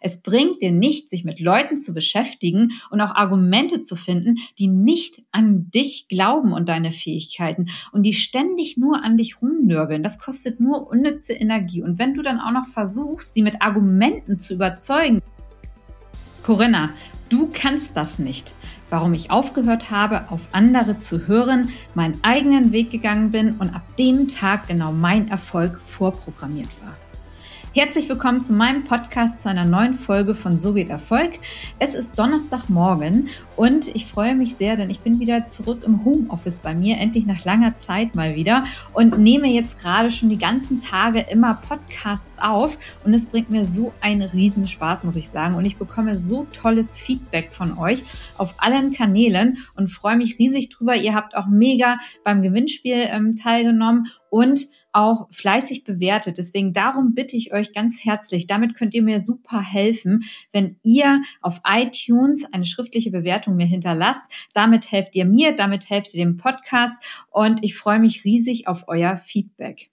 Es bringt dir nicht, sich mit Leuten zu beschäftigen und auch Argumente zu finden, die nicht an dich glauben und deine Fähigkeiten und die ständig nur an dich rumnörgeln. Das kostet nur unnütze Energie. Und wenn du dann auch noch versuchst, sie mit Argumenten zu überzeugen, Corinna, du kannst das nicht. Warum ich aufgehört habe, auf andere zu hören, meinen eigenen Weg gegangen bin und ab dem Tag genau mein Erfolg vorprogrammiert war. Herzlich willkommen zu meinem Podcast zu einer neuen Folge von So geht Erfolg. Es ist Donnerstagmorgen und ich freue mich sehr, denn ich bin wieder zurück im Homeoffice bei mir, endlich nach langer Zeit mal wieder und nehme jetzt gerade schon die ganzen Tage immer Podcasts auf und es bringt mir so einen Riesenspaß, muss ich sagen. Und ich bekomme so tolles Feedback von euch auf allen Kanälen und freue mich riesig drüber. Ihr habt auch mega beim Gewinnspiel ähm, teilgenommen und auch fleißig bewertet. Deswegen darum bitte ich euch ganz herzlich, damit könnt ihr mir super helfen, wenn ihr auf iTunes eine schriftliche Bewertung mir hinterlasst. Damit helft ihr mir, damit helft ihr dem Podcast und ich freue mich riesig auf euer Feedback.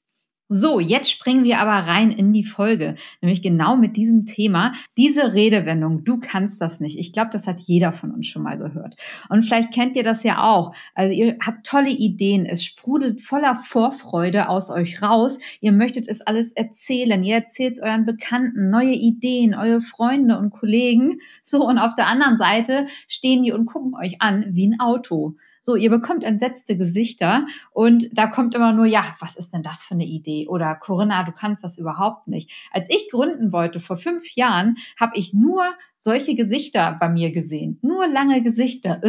So, jetzt springen wir aber rein in die Folge, nämlich genau mit diesem Thema, diese Redewendung, du kannst das nicht. Ich glaube, das hat jeder von uns schon mal gehört. Und vielleicht kennt ihr das ja auch. Also ihr habt tolle Ideen, es sprudelt voller Vorfreude aus euch raus. Ihr möchtet es alles erzählen, ihr erzählt es euren Bekannten, neue Ideen, eure Freunde und Kollegen. So, und auf der anderen Seite stehen die und gucken euch an wie ein Auto. So, ihr bekommt entsetzte Gesichter und da kommt immer nur, ja, was ist denn das für eine Idee? Oder Corinna, du kannst das überhaupt nicht. Als ich gründen wollte vor fünf Jahren, habe ich nur solche Gesichter bei mir gesehen. Nur lange Gesichter.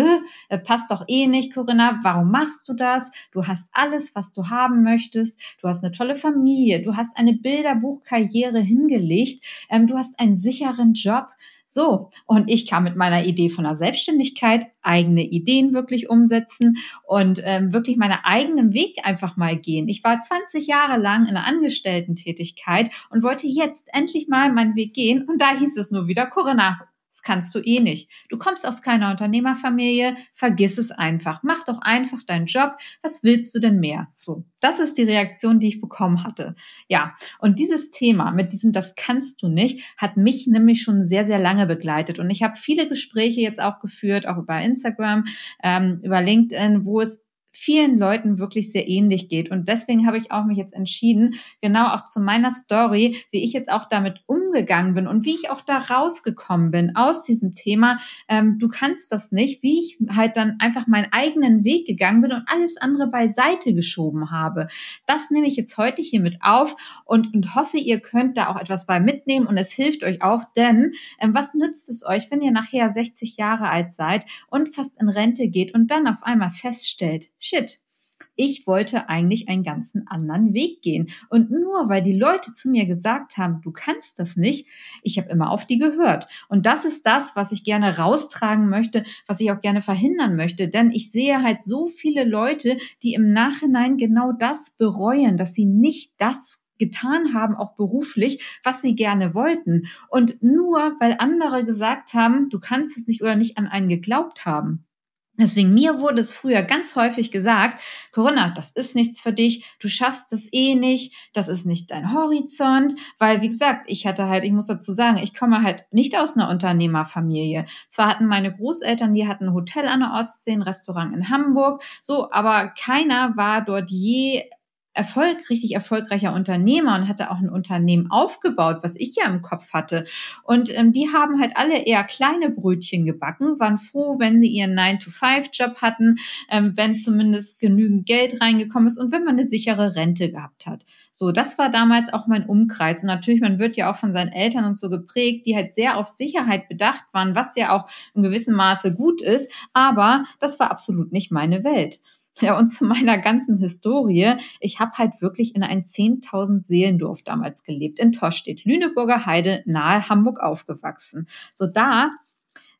Äh, passt doch eh nicht, Corinna. Warum machst du das? Du hast alles, was du haben möchtest. Du hast eine tolle Familie. Du hast eine Bilderbuchkarriere hingelegt. Ähm, du hast einen sicheren Job. So, und ich kam mit meiner Idee von der Selbstständigkeit, eigene Ideen wirklich umsetzen und ähm, wirklich meinen eigenen Weg einfach mal gehen. Ich war 20 Jahre lang in einer Angestellten-Tätigkeit und wollte jetzt endlich mal meinen Weg gehen. Und da hieß es nur wieder, Corinna, das kannst du eh nicht. Du kommst aus keiner Unternehmerfamilie, vergiss es einfach. Mach doch einfach deinen Job. Was willst du denn mehr? So, das ist die Reaktion, die ich bekommen hatte. Ja, und dieses Thema mit diesem Das kannst du nicht, hat mich nämlich schon sehr, sehr lange begleitet. Und ich habe viele Gespräche jetzt auch geführt, auch über Instagram, ähm, über LinkedIn, wo es vielen Leuten wirklich sehr ähnlich geht. Und deswegen habe ich auch mich jetzt entschieden, genau auch zu meiner Story, wie ich jetzt auch damit umgegangen bin und wie ich auch da rausgekommen bin aus diesem Thema. Ähm, du kannst das nicht, wie ich halt dann einfach meinen eigenen Weg gegangen bin und alles andere beiseite geschoben habe. Das nehme ich jetzt heute hier mit auf und, und hoffe, ihr könnt da auch etwas bei mitnehmen und es hilft euch auch, denn ähm, was nützt es euch, wenn ihr nachher 60 Jahre alt seid und fast in Rente geht und dann auf einmal feststellt, shit, ich wollte eigentlich einen ganzen anderen Weg gehen. Und nur weil die Leute zu mir gesagt haben, du kannst das nicht, ich habe immer auf die gehört. Und das ist das, was ich gerne raustragen möchte, was ich auch gerne verhindern möchte. Denn ich sehe halt so viele Leute, die im Nachhinein genau das bereuen, dass sie nicht das getan haben, auch beruflich, was sie gerne wollten. Und nur weil andere gesagt haben, du kannst es nicht oder nicht an einen geglaubt haben. Deswegen mir wurde es früher ganz häufig gesagt, Corinna, das ist nichts für dich, du schaffst das eh nicht, das ist nicht dein Horizont, weil wie gesagt, ich hatte halt, ich muss dazu sagen, ich komme halt nicht aus einer Unternehmerfamilie. Zwar hatten meine Großeltern, die hatten ein Hotel an der Ostsee, ein Restaurant in Hamburg, so, aber keiner war dort je Erfolg, richtig erfolgreicher Unternehmer und hatte auch ein Unternehmen aufgebaut, was ich ja im Kopf hatte. Und ähm, die haben halt alle eher kleine Brötchen gebacken, waren froh, wenn sie ihren 9-to-5-Job hatten, ähm, wenn zumindest genügend Geld reingekommen ist und wenn man eine sichere Rente gehabt hat. So, das war damals auch mein Umkreis. Und natürlich, man wird ja auch von seinen Eltern und so geprägt, die halt sehr auf Sicherheit bedacht waren, was ja auch in gewissem Maße gut ist. Aber das war absolut nicht meine Welt. Ja, und zu meiner ganzen Historie. Ich habe halt wirklich in ein 10.000 Seelendorf damals gelebt, in Toschstedt, Lüneburger Heide, nahe Hamburg aufgewachsen. So da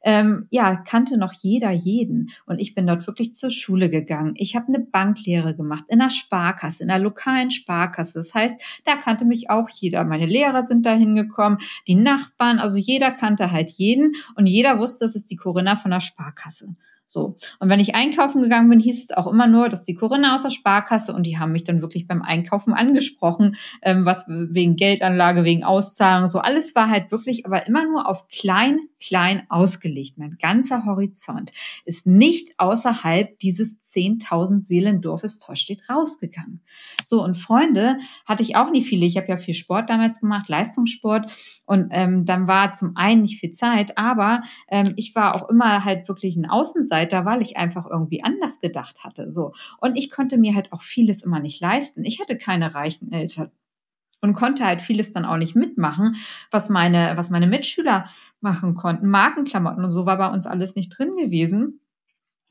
ähm, ja, kannte noch jeder jeden. Und ich bin dort wirklich zur Schule gegangen. Ich habe eine Banklehre gemacht in einer Sparkasse, in einer lokalen Sparkasse. Das heißt, da kannte mich auch jeder. Meine Lehrer sind da hingekommen, die Nachbarn, also jeder kannte halt jeden und jeder wusste, das ist die Corinna von der Sparkasse. So. Und wenn ich einkaufen gegangen bin, hieß es auch immer nur, dass die Corinna aus der Sparkasse und die haben mich dann wirklich beim Einkaufen angesprochen, ähm, was wegen Geldanlage, wegen Auszahlung, so alles war halt wirklich, aber immer nur auf klein, klein ausgelegt. Mein ganzer Horizont ist nicht außerhalb dieses 10.000 Seelendorfes Tostedt rausgegangen. So, und Freunde hatte ich auch nicht viele. Ich habe ja viel Sport damals gemacht, Leistungssport. Und ähm, dann war zum einen nicht viel Zeit, aber ähm, ich war auch immer halt wirklich ein Außenseiter, weil ich einfach irgendwie anders gedacht hatte. So. Und ich konnte mir halt auch vieles immer nicht leisten. Ich hatte keine reichen Eltern und konnte halt vieles dann auch nicht mitmachen, was meine, was meine Mitschüler machen konnten. Markenklamotten und so war bei uns alles nicht drin gewesen.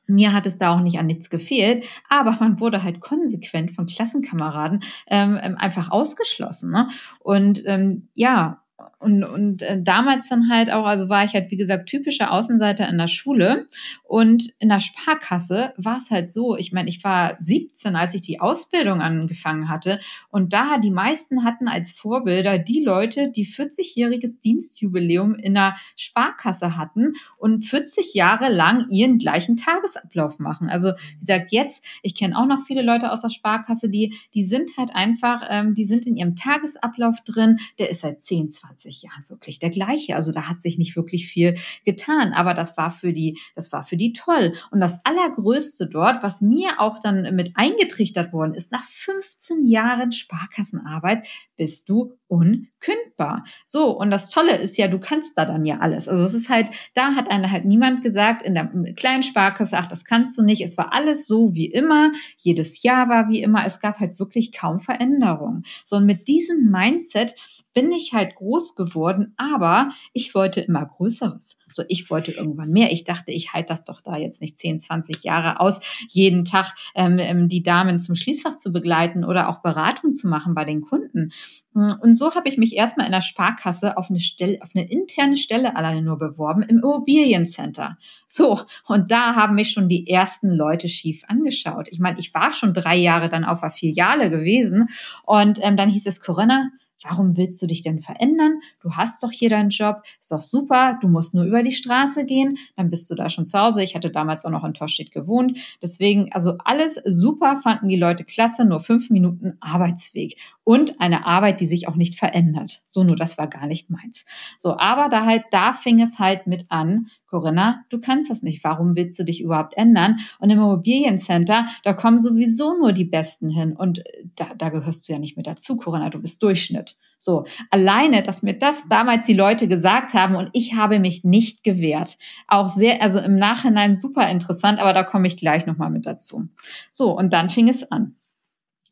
Mir hat es da auch nicht an nichts gefehlt, aber man wurde halt konsequent von Klassenkameraden ähm, einfach ausgeschlossen. Ne? Und ähm, ja, und, und äh, damals dann halt auch, also war ich halt, wie gesagt, typischer Außenseiter in der Schule. Und in der Sparkasse war es halt so, ich meine, ich war 17, als ich die Ausbildung angefangen hatte. Und da die meisten hatten als Vorbilder die Leute, die 40-jähriges Dienstjubiläum in der Sparkasse hatten und 40 Jahre lang ihren gleichen Tagesablauf machen. Also wie gesagt, jetzt, ich kenne auch noch viele Leute aus der Sparkasse, die, die sind halt einfach, ähm, die sind in ihrem Tagesablauf drin, der ist seit 10, 20 Jahren wirklich der gleiche. Also da hat sich nicht wirklich viel getan, aber das war für die, das war für die toll. Und das Allergrößte dort, was mir auch dann mit eingetrichtert worden ist, nach 15 Jahren Sparkassenarbeit bist du unkündbar. So, und das Tolle ist ja, du kannst da dann ja alles. Also es ist halt, da hat einer halt niemand gesagt, in der kleinen Sparkasse, ach, das kannst du nicht. Es war alles so wie immer. Jedes Jahr war wie immer. Es gab halt wirklich kaum Veränderungen. So, und mit diesem Mindset bin ich halt groß geworden, aber ich wollte immer Größeres. So, ich wollte irgendwann mehr. Ich dachte, ich halte das doch da jetzt nicht 10, 20 Jahre aus, jeden Tag ähm, ähm, die Damen zum Schließfach zu begleiten oder auch Beratung zu machen bei den Kunden. Und so habe ich mich erstmal in der Sparkasse auf eine Stelle, auf eine interne Stelle alleine nur beworben im Immobiliencenter. So, und da haben mich schon die ersten Leute schief angeschaut. Ich meine, ich war schon drei Jahre dann auf der Filiale gewesen und ähm, dann hieß es, Corinna, Warum willst du dich denn verändern? Du hast doch hier deinen Job, ist doch super, du musst nur über die Straße gehen, dann bist du da schon zu Hause. Ich hatte damals auch noch in Torstedt gewohnt. Deswegen, also alles super, fanden die Leute klasse, nur fünf Minuten Arbeitsweg und eine Arbeit, die sich auch nicht verändert. So, nur das war gar nicht meins. So, aber da halt, da fing es halt mit an, Corinna, du kannst das nicht. Warum willst du dich überhaupt ändern? Und im Immobiliencenter, da kommen sowieso nur die Besten hin. Und äh, da, da gehörst du ja nicht mit dazu, Corinna. Du bist Durchschnitt. So, alleine, dass mir das damals die Leute gesagt haben und ich habe mich nicht gewehrt. Auch sehr, also im Nachhinein super interessant, aber da komme ich gleich nochmal mit dazu. So, und dann fing es an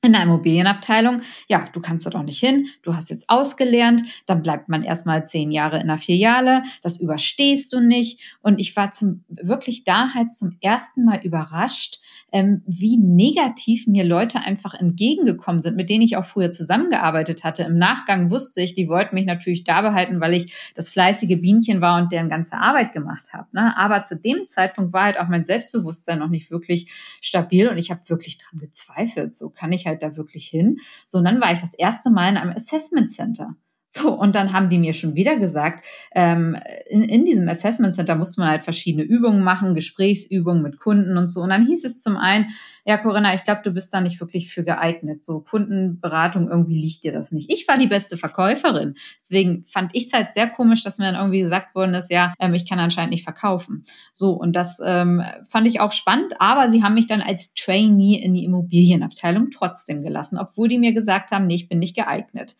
in der Immobilienabteilung, ja, du kannst da doch nicht hin, du hast jetzt ausgelernt, dann bleibt man erstmal zehn Jahre in der Filiale, das überstehst du nicht. Und ich war zum, wirklich da halt zum ersten Mal überrascht, ähm, wie negativ mir Leute einfach entgegengekommen sind, mit denen ich auch früher zusammengearbeitet hatte. Im Nachgang wusste ich, die wollten mich natürlich da behalten, weil ich das fleißige Bienchen war und deren ganze Arbeit gemacht habe. Ne? Aber zu dem Zeitpunkt war halt auch mein Selbstbewusstsein noch nicht wirklich stabil und ich habe wirklich dran gezweifelt. So kann ich halt da wirklich hin. So, und dann war ich das erste Mal in einem Assessment Center. So, und dann haben die mir schon wieder gesagt, ähm, in, in diesem Assessment Center musste man halt verschiedene Übungen machen, Gesprächsübungen mit Kunden und so. Und dann hieß es zum einen, ja, Corinna, ich glaube, du bist da nicht wirklich für geeignet. So Kundenberatung, irgendwie liegt dir das nicht. Ich war die beste Verkäuferin. Deswegen fand ich es halt sehr komisch, dass mir dann irgendwie gesagt worden ist, ja, ähm, ich kann anscheinend nicht verkaufen. So, und das ähm, fand ich auch spannend, aber sie haben mich dann als Trainee in die Immobilienabteilung trotzdem gelassen, obwohl die mir gesagt haben, nee, ich bin nicht geeignet.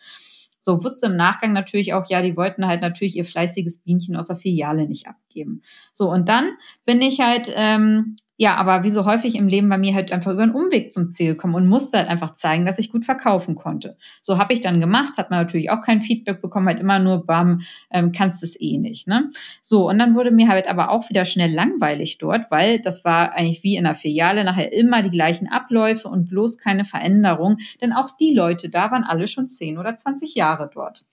So wusste im Nachgang natürlich auch, ja, die wollten halt natürlich ihr fleißiges Bienchen aus der Filiale nicht abgeben. So, und dann bin ich halt ähm, ja, aber wie so häufig im Leben bei mir halt einfach über einen Umweg zum Ziel kommen und musste halt einfach zeigen, dass ich gut verkaufen konnte. So habe ich dann gemacht, hat man natürlich auch kein Feedback bekommen, halt immer nur, bam, ähm, kannst es eh nicht. Ne? So, und dann wurde mir halt aber auch wieder schnell langweilig dort, weil das war eigentlich wie in der Filiale nachher immer die gleichen Abläufe und bloß keine Veränderung, denn auch die Leute da waren alle schon 10 oder 20 Jahre dort.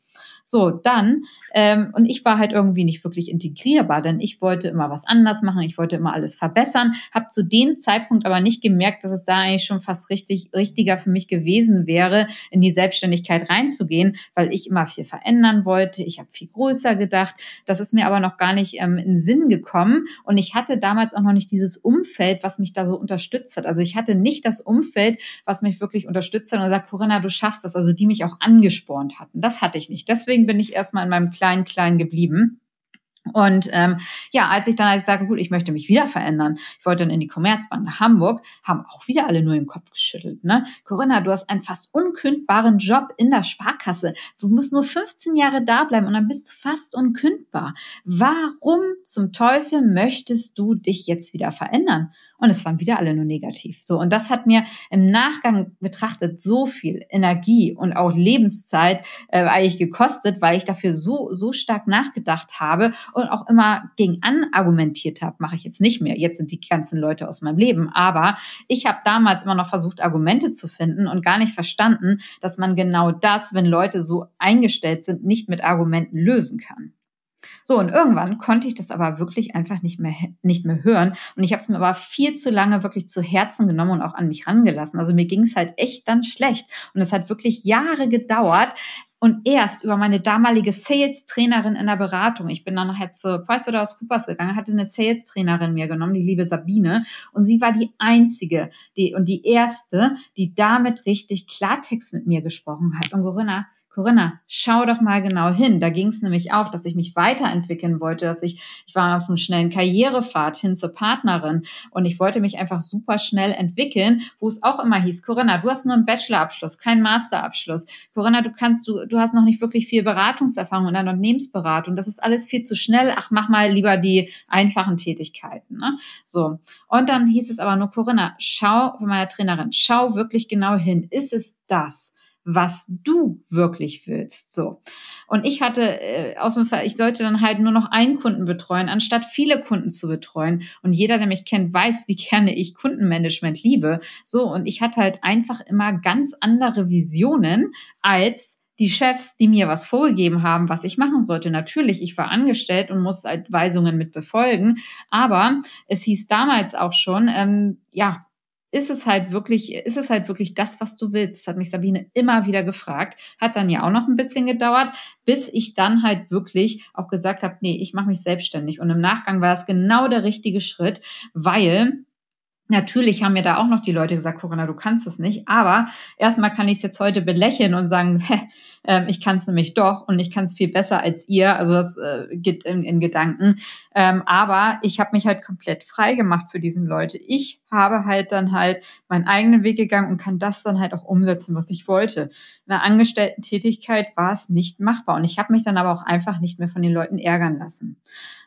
So, dann, ähm, und ich war halt irgendwie nicht wirklich integrierbar, denn ich wollte immer was anders machen, ich wollte immer alles verbessern, habe zu dem Zeitpunkt aber nicht gemerkt, dass es da eigentlich schon fast richtig, richtiger für mich gewesen wäre, in die Selbstständigkeit reinzugehen, weil ich immer viel verändern wollte, ich habe viel größer gedacht, das ist mir aber noch gar nicht ähm, in Sinn gekommen und ich hatte damals auch noch nicht dieses Umfeld, was mich da so unterstützt hat. Also ich hatte nicht das Umfeld, was mich wirklich unterstützt hat und sagt, Corinna, du schaffst das, also die mich auch angespornt hatten. Das hatte ich nicht. Deswegen deswegen bin ich erstmal in meinem kleinen, kleinen geblieben. Und ähm, ja, als ich dann als sage, gut, ich möchte mich wieder verändern, ich wollte dann in die Commerzbank nach Hamburg, haben auch wieder alle nur im Kopf geschüttelt. Ne? Corinna, du hast einen fast unkündbaren Job in der Sparkasse. Du musst nur 15 Jahre da bleiben und dann bist du fast unkündbar. Warum zum Teufel möchtest du dich jetzt wieder verändern? Und es waren wieder alle nur negativ. So. Und das hat mir im Nachgang betrachtet so viel Energie und auch Lebenszeit äh, eigentlich gekostet, weil ich dafür so, so stark nachgedacht habe und auch immer gegen an argumentiert habe. Mache ich jetzt nicht mehr. Jetzt sind die ganzen Leute aus meinem Leben. Aber ich habe damals immer noch versucht, Argumente zu finden und gar nicht verstanden, dass man genau das, wenn Leute so eingestellt sind, nicht mit Argumenten lösen kann. So, und irgendwann konnte ich das aber wirklich einfach nicht mehr, nicht mehr hören. Und ich habe es mir aber viel zu lange wirklich zu Herzen genommen und auch an mich rangelassen. Also mir ging es halt echt dann schlecht. Und es hat wirklich Jahre gedauert, und erst über meine damalige Sales-Trainerin in der Beratung. Ich bin dann nachher zu PricewaterhouseCoopers gegangen, hatte eine Sales-Trainerin mir genommen, die liebe Sabine. Und sie war die einzige die, und die erste, die damit richtig Klartext mit mir gesprochen hat. Und Corinna, Corinna, schau doch mal genau hin. Da ging es nämlich auch, dass ich mich weiterentwickeln wollte, dass ich, ich war auf einem schnellen Karrierepfad hin zur Partnerin und ich wollte mich einfach super schnell entwickeln, wo es auch immer hieß, Corinna, du hast nur einen Bachelorabschluss, keinen Masterabschluss. Corinna, du kannst, du, du hast noch nicht wirklich viel Beratungserfahrung in der Unternehmensberatung. Das ist alles viel zu schnell. Ach, mach mal lieber die einfachen Tätigkeiten. Ne? So. Und dann hieß es aber nur, Corinna, schau, von meiner Trainerin, schau wirklich genau hin. Ist es das? Was du wirklich willst. So. Und ich hatte äh, aus dem Fall, ich sollte dann halt nur noch einen Kunden betreuen, anstatt viele Kunden zu betreuen. Und jeder, der mich kennt, weiß, wie gerne ich Kundenmanagement liebe. So. Und ich hatte halt einfach immer ganz andere Visionen als die Chefs, die mir was vorgegeben haben, was ich machen sollte. Natürlich, ich war angestellt und muss halt Weisungen mit befolgen. Aber es hieß damals auch schon, ähm, ja, ist es halt wirklich, ist es halt wirklich das, was du willst? Das hat mich Sabine immer wieder gefragt. Hat dann ja auch noch ein bisschen gedauert, bis ich dann halt wirklich auch gesagt habe, nee, ich mache mich selbstständig. Und im Nachgang war es genau der richtige Schritt, weil Natürlich haben mir da auch noch die Leute gesagt, Corinna, du kannst es nicht. Aber erstmal kann ich es jetzt heute belächeln und sagen, hä, äh, ich kann es nämlich doch und ich kann es viel besser als ihr. Also das äh, geht in, in Gedanken. Ähm, aber ich habe mich halt komplett frei gemacht für diesen Leute. Ich habe halt dann halt meinen eigenen Weg gegangen und kann das dann halt auch umsetzen, was ich wollte. In einer Angestellten-Tätigkeit war es nicht machbar. Und ich habe mich dann aber auch einfach nicht mehr von den Leuten ärgern lassen.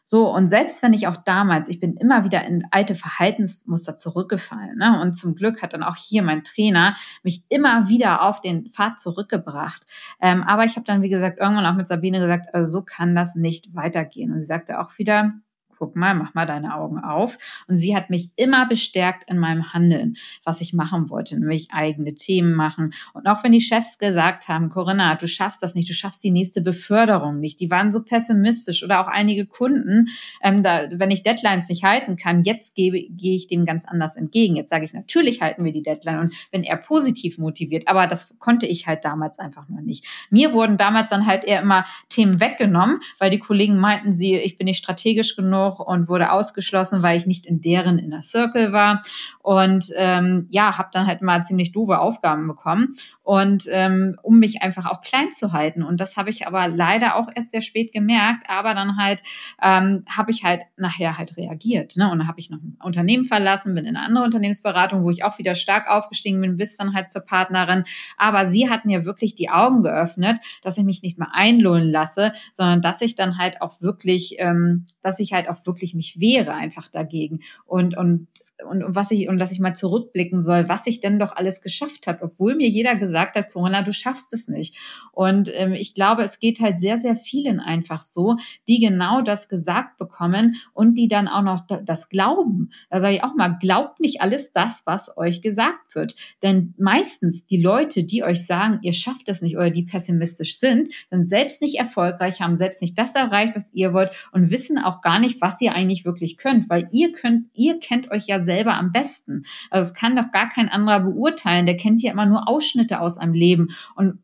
So, und selbst wenn ich auch damals, ich bin immer wieder in alte Verhaltensmuster zurückgefallen. Ne? Und zum Glück hat dann auch hier mein Trainer mich immer wieder auf den Pfad zurückgebracht. Ähm, aber ich habe dann, wie gesagt, irgendwann auch mit Sabine gesagt, also so kann das nicht weitergehen. Und sie sagte auch wieder, guck mal, mach mal deine Augen auf. Und sie hat mich immer bestärkt in meinem Handeln, was ich machen wollte, nämlich eigene Themen machen. Und auch wenn die Chefs gesagt haben, Corinna, du schaffst das nicht, du schaffst die nächste Beförderung nicht, die waren so pessimistisch oder auch einige Kunden, ähm, da, wenn ich Deadlines nicht halten kann, jetzt gehe, gehe ich dem ganz anders entgegen. Jetzt sage ich, natürlich halten wir die Deadline und wenn er positiv motiviert, aber das konnte ich halt damals einfach noch nicht. Mir wurden damals dann halt eher immer Themen weggenommen, weil die Kollegen meinten sie, ich bin nicht strategisch genug, noch und wurde ausgeschlossen, weil ich nicht in deren Inner Circle war. Und ähm, ja, habe dann halt mal ziemlich doofe Aufgaben bekommen und ähm, um mich einfach auch klein zu halten. Und das habe ich aber leider auch erst sehr spät gemerkt. Aber dann halt ähm, habe ich halt nachher halt reagiert. Ne? Und dann habe ich noch ein Unternehmen verlassen, bin in eine andere Unternehmensberatung, wo ich auch wieder stark aufgestiegen bin, bis dann halt zur Partnerin. Aber sie hat mir wirklich die Augen geöffnet, dass ich mich nicht mehr einlohnen lasse, sondern dass ich dann halt auch wirklich, ähm, dass ich halt auch wirklich mich wehre einfach dagegen. Und und und, was ich und dass ich mal zurückblicken soll, was ich denn doch alles geschafft habe, obwohl mir jeder gesagt hat, Corona, du schaffst es nicht. Und ähm, ich glaube, es geht halt sehr, sehr vielen einfach so, die genau das gesagt bekommen und die dann auch noch das glauben. Da sage ich auch mal, glaubt nicht alles das, was euch gesagt wird. Denn meistens die Leute, die euch sagen, ihr schafft es nicht oder die pessimistisch sind, sind selbst nicht erfolgreich, haben selbst nicht das erreicht, was ihr wollt und wissen auch gar nicht, was ihr eigentlich wirklich könnt, weil ihr könnt, ihr kennt euch ja selber am besten. Also es kann doch gar kein anderer beurteilen. Der kennt ja immer nur Ausschnitte aus einem Leben. Und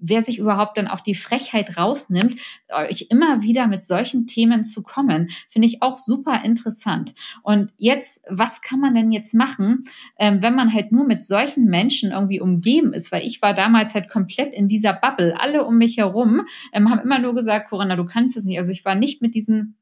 wer sich überhaupt dann auch die Frechheit rausnimmt, euch immer wieder mit solchen Themen zu kommen, finde ich auch super interessant. Und jetzt, was kann man denn jetzt machen, ähm, wenn man halt nur mit solchen Menschen irgendwie umgeben ist? Weil ich war damals halt komplett in dieser Bubble. Alle um mich herum ähm, haben immer nur gesagt, Corinna, du kannst es nicht. Also ich war nicht mit diesen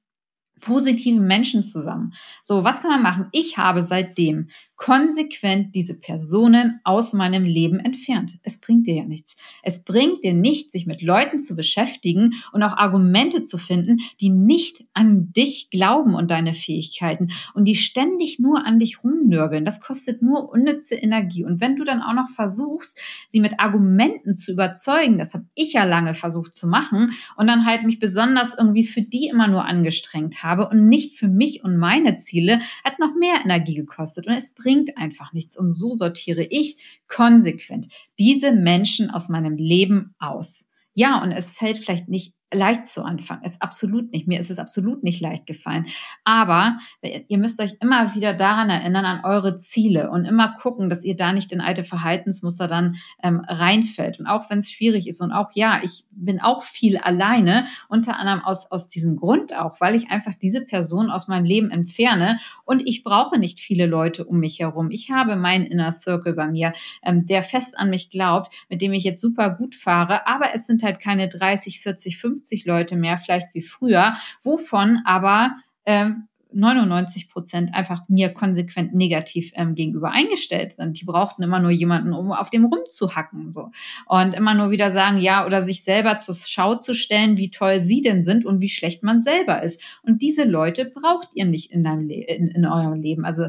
positiven Menschen zusammen. So, was kann man machen? Ich habe seitdem konsequent diese Personen aus meinem Leben entfernt. Es bringt dir ja nichts. Es bringt dir nichts, sich mit Leuten zu beschäftigen und auch Argumente zu finden, die nicht an dich glauben und deine Fähigkeiten und die ständig nur an dich rumnörgeln. Das kostet nur unnütze Energie. Und wenn du dann auch noch versuchst, sie mit Argumenten zu überzeugen, das habe ich ja lange versucht zu machen und dann halt mich besonders irgendwie für die immer nur angestrengt habe und nicht für mich und meine Ziele, hat noch mehr Energie gekostet. Und es bringt bringt einfach nichts. Und so sortiere ich konsequent diese Menschen aus meinem Leben aus. Ja, und es fällt vielleicht nicht leicht zu anfangen. Ist absolut nicht. Mir ist es absolut nicht leicht gefallen. Aber ihr müsst euch immer wieder daran erinnern, an eure Ziele und immer gucken, dass ihr da nicht in alte Verhaltensmuster dann ähm, reinfällt. Und auch wenn es schwierig ist und auch ja, ich bin auch viel alleine, unter anderem aus, aus diesem Grund auch, weil ich einfach diese Person aus meinem Leben entferne und ich brauche nicht viele Leute um mich herum. Ich habe meinen Inner Circle bei mir, ähm, der fest an mich glaubt, mit dem ich jetzt super gut fahre, aber es sind halt keine 30, 40, 50 50 Leute mehr vielleicht wie früher, wovon aber ähm, 99 Prozent einfach mir konsequent negativ ähm, gegenüber eingestellt sind. Die brauchten immer nur jemanden, um auf dem rumzuhacken, so. Und immer nur wieder sagen, ja, oder sich selber zur Schau zu stellen, wie toll sie denn sind und wie schlecht man selber ist. Und diese Leute braucht ihr nicht in, deinem Le in, in eurem Leben. Also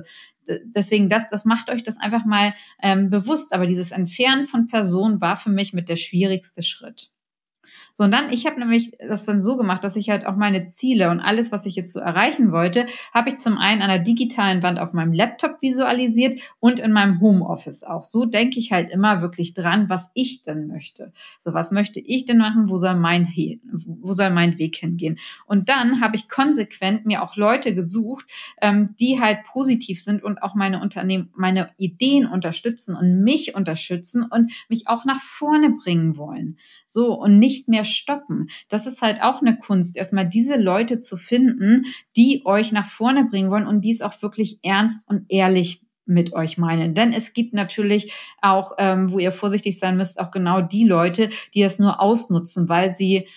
deswegen das, das macht euch das einfach mal ähm, bewusst. Aber dieses Entfernen von Personen war für mich mit der schwierigste Schritt. So, und dann, ich habe nämlich das dann so gemacht, dass ich halt auch meine Ziele und alles, was ich jetzt so erreichen wollte, habe ich zum einen an der digitalen Wand auf meinem Laptop visualisiert und in meinem Homeoffice auch. So denke ich halt immer wirklich dran, was ich denn möchte. So, was möchte ich denn machen? Wo soll mein, wo soll mein Weg hingehen? Und dann habe ich konsequent mir auch Leute gesucht, ähm, die halt positiv sind und auch meine Unternehmen, meine Ideen unterstützen und mich unterstützen und mich auch nach vorne bringen wollen. So, und nicht mehr stoppen. Das ist halt auch eine Kunst, erstmal diese Leute zu finden, die euch nach vorne bringen wollen und dies auch wirklich ernst und ehrlich mit euch meinen. Denn es gibt natürlich auch, ähm, wo ihr vorsichtig sein müsst, auch genau die Leute, die das nur ausnutzen, weil sie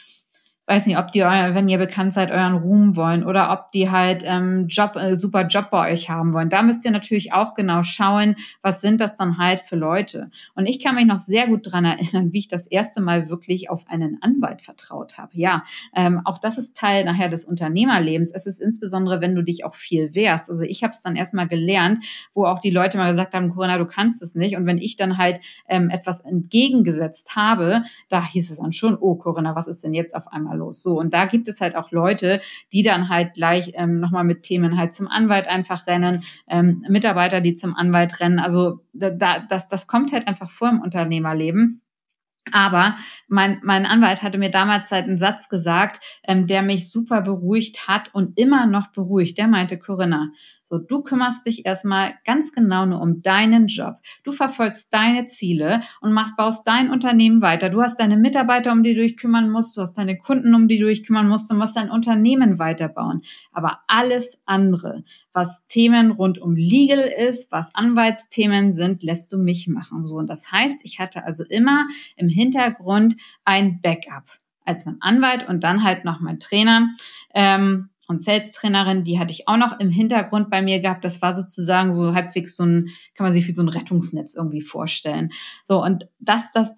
weiß nicht, ob die, wenn ihr bekannt seid, euren Ruhm wollen oder ob die halt ähm, Job, äh, super Job bei euch haben wollen. Da müsst ihr natürlich auch genau schauen, was sind das dann halt für Leute. Und ich kann mich noch sehr gut dran erinnern, wie ich das erste Mal wirklich auf einen Anwalt vertraut habe. Ja, ähm, auch das ist Teil nachher des Unternehmerlebens. Es ist insbesondere, wenn du dich auch viel wehrst. Also ich habe es dann erstmal gelernt, wo auch die Leute mal gesagt haben, Corinna, du kannst es nicht. Und wenn ich dann halt ähm, etwas entgegengesetzt habe, da hieß es dann schon, oh Corinna, was ist denn jetzt auf einmal los. So, und da gibt es halt auch Leute, die dann halt gleich ähm, nochmal mit Themen halt zum Anwalt einfach rennen, ähm, Mitarbeiter, die zum Anwalt rennen. Also da, das, das kommt halt einfach vor im Unternehmerleben. Aber mein, mein Anwalt hatte mir damals halt einen Satz gesagt, ähm, der mich super beruhigt hat und immer noch beruhigt. Der meinte, Corinna, so, du kümmerst dich erstmal ganz genau nur um deinen Job. Du verfolgst deine Ziele und machst, baust dein Unternehmen weiter. Du hast deine Mitarbeiter, um die du dich kümmern musst. Du hast deine Kunden, um die du dich kümmern musst und musst dein Unternehmen weiterbauen. Aber alles andere, was Themen rund um Legal ist, was Anwaltsthemen sind, lässt du mich machen. So. Und das heißt, ich hatte also immer im Hintergrund ein Backup als mein Anwalt und dann halt noch mein Trainer. Ähm, und Sales-Trainerin, die hatte ich auch noch im Hintergrund bei mir gehabt. Das war sozusagen so halbwegs so ein, kann man sich wie so ein Rettungsnetz irgendwie vorstellen. So, und das, das,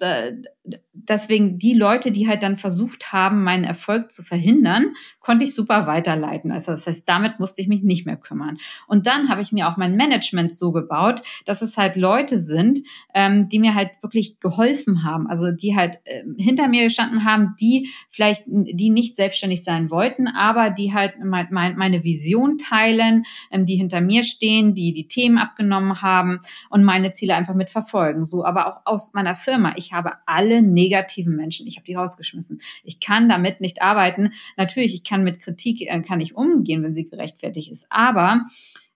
deswegen die Leute, die halt dann versucht haben, meinen Erfolg zu verhindern, konnte ich super weiterleiten. Also das heißt, damit musste ich mich nicht mehr kümmern. Und dann habe ich mir auch mein Management so gebaut, dass es halt Leute sind, ähm, die mir halt wirklich geholfen haben. Also die halt äh, hinter mir gestanden haben, die vielleicht, die nicht selbstständig sein wollten, aber die halt mein, mein, meine Vision teilen, ähm, die hinter mir stehen, die die Themen abgenommen haben und meine Ziele einfach mitverfolgen. So, aber auch aus meiner Firma. Ich habe alle negativen Menschen, ich habe die rausgeschmissen. Ich kann damit nicht arbeiten. Natürlich, ich kann mit Kritik, äh, kann ich umgehen, wenn sie gerechtfertigt ist. Aber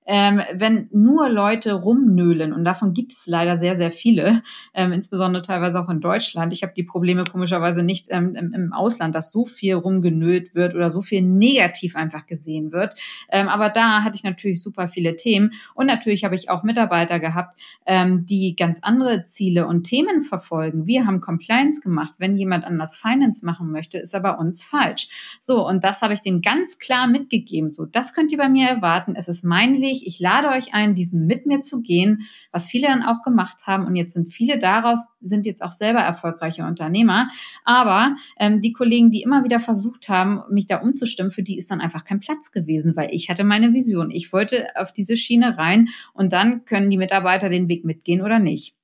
ähm, wenn nur Leute rumnöhlen, und davon gibt es leider sehr, sehr viele, ähm, insbesondere teilweise auch in Deutschland. Ich habe die Probleme komischerweise nicht ähm, im, im, Ausland, dass so viel rumgenölt wird oder so viel negativ einfach gesehen wird. Ähm, aber da hatte ich natürlich super viele Themen. Und natürlich habe ich auch Mitarbeiter gehabt, ähm, die ganz andere Ziele und Themen verfolgen. Wir haben Compliance gemacht. Wenn jemand anders Finance machen möchte, ist er bei uns falsch. So, und das habe ich denen ganz klar mitgegeben. So, das könnt ihr bei mir erwarten. Es ist mein Weg Weg. Ich lade euch ein, diesen mit mir zu gehen, was viele dann auch gemacht haben. Und jetzt sind viele daraus, sind jetzt auch selber erfolgreiche Unternehmer. Aber ähm, die Kollegen, die immer wieder versucht haben, mich da umzustimmen, für die ist dann einfach kein Platz gewesen, weil ich hatte meine Vision. Ich wollte auf diese Schiene rein und dann können die Mitarbeiter den Weg mitgehen oder nicht.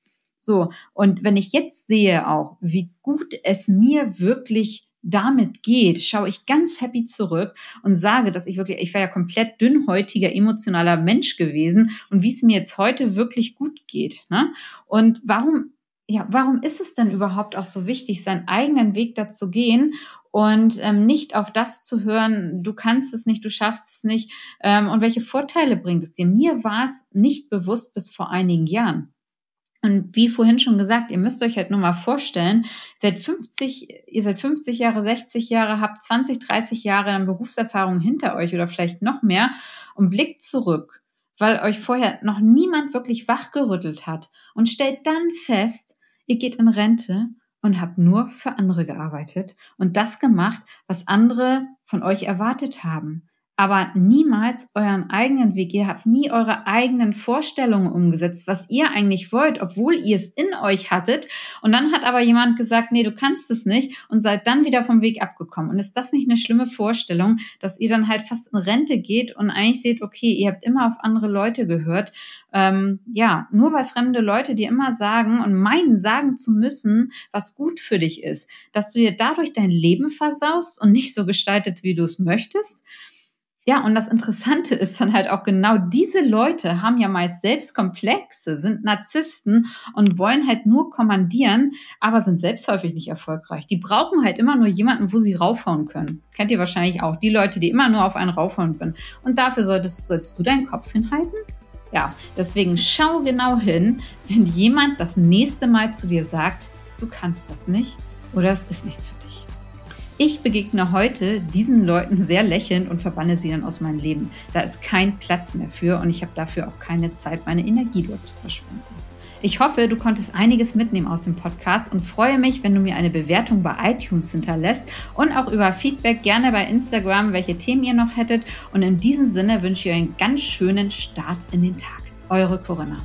So, und wenn ich jetzt sehe auch, wie gut es mir wirklich damit geht, schaue ich ganz happy zurück und sage, dass ich wirklich, ich war ja komplett dünnhäutiger, emotionaler Mensch gewesen und wie es mir jetzt heute wirklich gut geht. Ne? Und warum, ja, warum ist es denn überhaupt auch so wichtig, seinen eigenen Weg dazu gehen und ähm, nicht auf das zu hören, du kannst es nicht, du schaffst es nicht ähm, und welche Vorteile bringt es dir? Mir war es nicht bewusst bis vor einigen Jahren. Und wie vorhin schon gesagt, ihr müsst euch halt nur mal vorstellen, seit 50, ihr seid 50 Jahre, 60 Jahre, habt 20, 30 Jahre an Berufserfahrung hinter euch oder vielleicht noch mehr und blickt zurück, weil euch vorher noch niemand wirklich wachgerüttelt hat und stellt dann fest, ihr geht in Rente und habt nur für andere gearbeitet und das gemacht, was andere von euch erwartet haben aber niemals euren eigenen Weg. Ihr habt nie eure eigenen Vorstellungen umgesetzt, was ihr eigentlich wollt, obwohl ihr es in euch hattet. Und dann hat aber jemand gesagt, nee, du kannst es nicht und seid dann wieder vom Weg abgekommen. Und ist das nicht eine schlimme Vorstellung, dass ihr dann halt fast in Rente geht und eigentlich seht, okay, ihr habt immer auf andere Leute gehört. Ähm, ja, nur weil fremde Leute dir immer sagen und meinen, sagen zu müssen, was gut für dich ist, dass du dir dadurch dein Leben versaust und nicht so gestaltet, wie du es möchtest. Ja, und das Interessante ist dann halt auch genau diese Leute haben ja meist selbst Komplexe, sind Narzissten und wollen halt nur kommandieren, aber sind selbst häufig nicht erfolgreich. Die brauchen halt immer nur jemanden, wo sie raufhauen können. Kennt ihr wahrscheinlich auch. Die Leute, die immer nur auf einen raufhauen können. Und dafür solltest, sollst du deinen Kopf hinhalten? Ja, deswegen schau genau hin, wenn jemand das nächste Mal zu dir sagt, du kannst das nicht oder es ist nichts für dich. Ich begegne heute diesen Leuten sehr lächelnd und verbanne sie dann aus meinem Leben. Da ist kein Platz mehr für und ich habe dafür auch keine Zeit, meine Energie dort zu verschwenden. Ich hoffe, du konntest einiges mitnehmen aus dem Podcast und freue mich, wenn du mir eine Bewertung bei iTunes hinterlässt und auch über Feedback gerne bei Instagram, welche Themen ihr noch hättet. Und in diesem Sinne wünsche ich euch einen ganz schönen Start in den Tag. Eure Corinna.